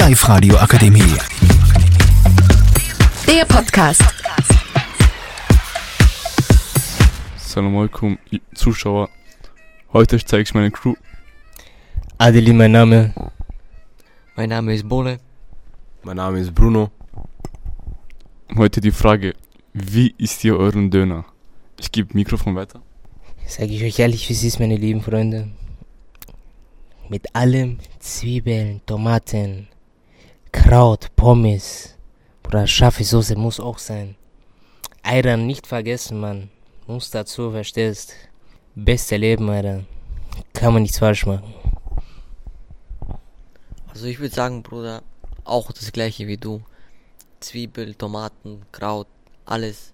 Live-Radio Akademie. Der Podcast. Salam alaikum, Zuschauer. Heute zeige ich meine Crew. Adeli, mein Name. Mein Name ist Bole. Mein Name ist Bruno. Heute die Frage, wie isst ihr euren Döner? Ich gebe Mikrofon weiter. Sag ich euch ehrlich, wie es ist, meine lieben Freunde. Mit allem Zwiebeln, Tomaten, Kraut, Pommes. Bruder, scharfe Soße muss auch sein. Eiern nicht vergessen, Mann. Muss dazu, verstehst. Beste Leben, Alter. Kann man nichts falsch machen. Also ich würde sagen, Bruder, auch das gleiche wie du. Zwiebel, Tomaten, Kraut, alles.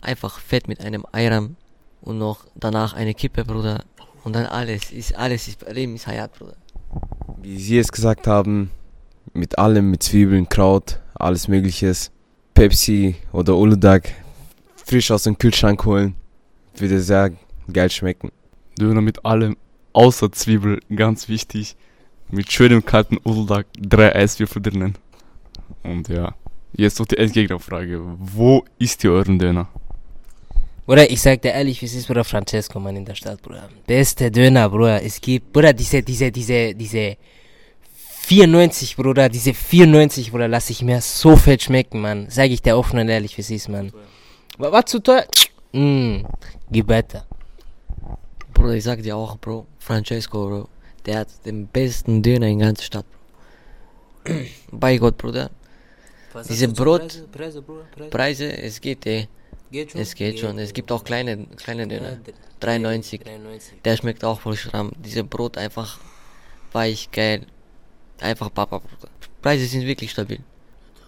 Einfach fett mit einem Eiram und noch danach eine Kippe, Bruder. Und dann alles, ist alles, ist, Leben ist Hayat, Bruder. Wie Sie es gesagt haben, mit allem, mit Zwiebeln, Kraut, alles mögliches. Pepsi oder Uludag frisch aus dem Kühlschrank holen, würde sehr geil schmecken. Döner mit allem, außer Zwiebel, ganz wichtig. Mit schönem kalten Uldag, drei Eiswürfel drinnen. Und ja, jetzt noch die Endgegnerfrage. Wo isst ihr euren Döner? Bruder, ich sag dir ehrlich, wie es ist, Bruder Francesco, Mann, in der Stadt, Bruder. Beste Döner, Bruder. Es gibt, Bruder, diese, diese, diese, diese 94, Bruder, diese 94, Bruder, lass ich mir so fett schmecken, Mann. Sag ich dir offen und ehrlich, wie es ist, Mann. Was, was zu teuer? Mm, gib weiter. Bruder, ich sag dir auch, Bro, Francesco, Bro, der hat den besten Döner in der ganzen Stadt, Bro. Bei Gott, Bruder. Diese Brot, Preise, es geht, ey. Es geht schon. Es gibt auch kleine, kleine Döner. 3,90. Der schmeckt auch voll schramm. Diese Brot einfach weich, geil. Einfach Papa. Preise sind wirklich stabil.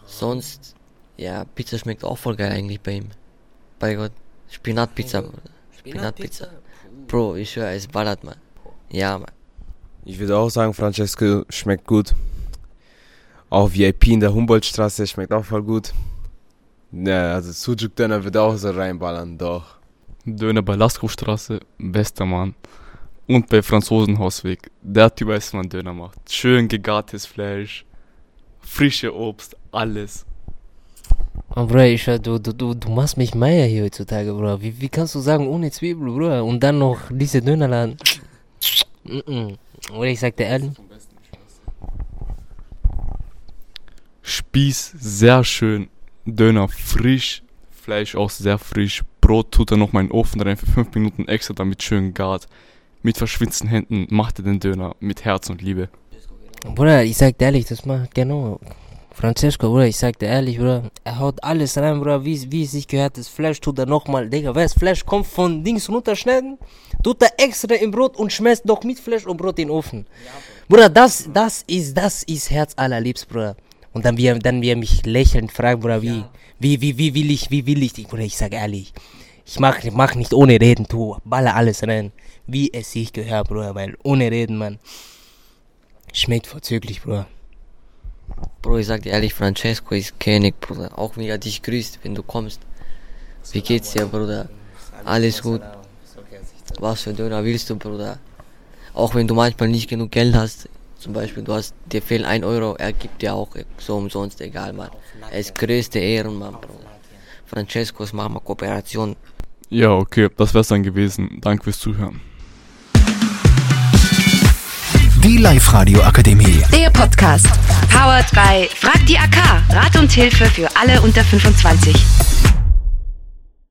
Sonst, ja, Pizza schmeckt auch voll geil eigentlich bei ihm. Bei Gott. Spinatpizza, Bruder. Spinatpizza. Bro, ich schwör, es ballert, man. Ja, man. Ich würde auch sagen, Francesco schmeckt gut. Auch VIP in der Humboldtstraße schmeckt auch voll gut. Ja, also Sujuk Döner wird auch so reinballern, doch. Döner bei Laskowstraße, bester Mann. Und bei Franzosenhausweg. Der Typ weiß, man Döner macht. Schön gegartes Fleisch, frische Obst, alles. Oh, Bruder, ich du, du, du, du machst mich Meier hier heutzutage, Bruder. Wie, wie kannst du sagen, ohne Zwiebel, Bruder? Und dann noch diese Dönerladen. Mm -mm. Oder ich sag dir ehrlich. Spieß sehr schön, Döner frisch, Fleisch auch sehr frisch, Brot tut er noch mal in den Ofen rein für 5 Minuten extra, damit schön gart. Mit verschwitzten Händen macht er den Döner mit Herz und Liebe. Bruder, ich sag dir ehrlich, das macht genau. Francesco, Bruder, ich sag dir ehrlich, Bruder, er haut alles rein, Bruder, wie, wie es sich gehört. Das Fleisch tut er nochmal, Digga, weißt Fleisch kommt von Dings runterschneiden, tut er extra im Brot und schmeißt noch mit Fleisch und Brot in den Ofen. Bruder, das, das ist, das ist Herz allerliebst, Bruder. Und dann, wie er, dann, wie er mich lächelnd fragt, Bruder, wie, wie, wie, wie will ich, wie will ich, dich? Bruder, ich sag ehrlich, ich mach, mach nicht ohne Reden, tu, baller alles rein, wie es sich gehört, Bruder, weil ohne Reden, man, schmeckt vorzüglich, Bruder. Bro, ich sag dir ehrlich, Francesco ist König, Bruder. Auch wie er dich grüßt, wenn du kommst. Wie geht's dir, Bruder? Alles gut. Was für Döner willst du, Bruder? Auch wenn du manchmal nicht genug Geld hast, zum Beispiel, du hast, dir fehlen 1 Euro, er gibt dir auch so umsonst, egal, Mann. Er ist größte Ehrenmann, Bruder. Francescos, mach mal Kooperation. Ja, okay, das wär's dann gewesen. Danke fürs Zuhören. Die Live-Radio Akademie. Der Podcast. Powered by Frag die AK. Rat und Hilfe für alle unter 25.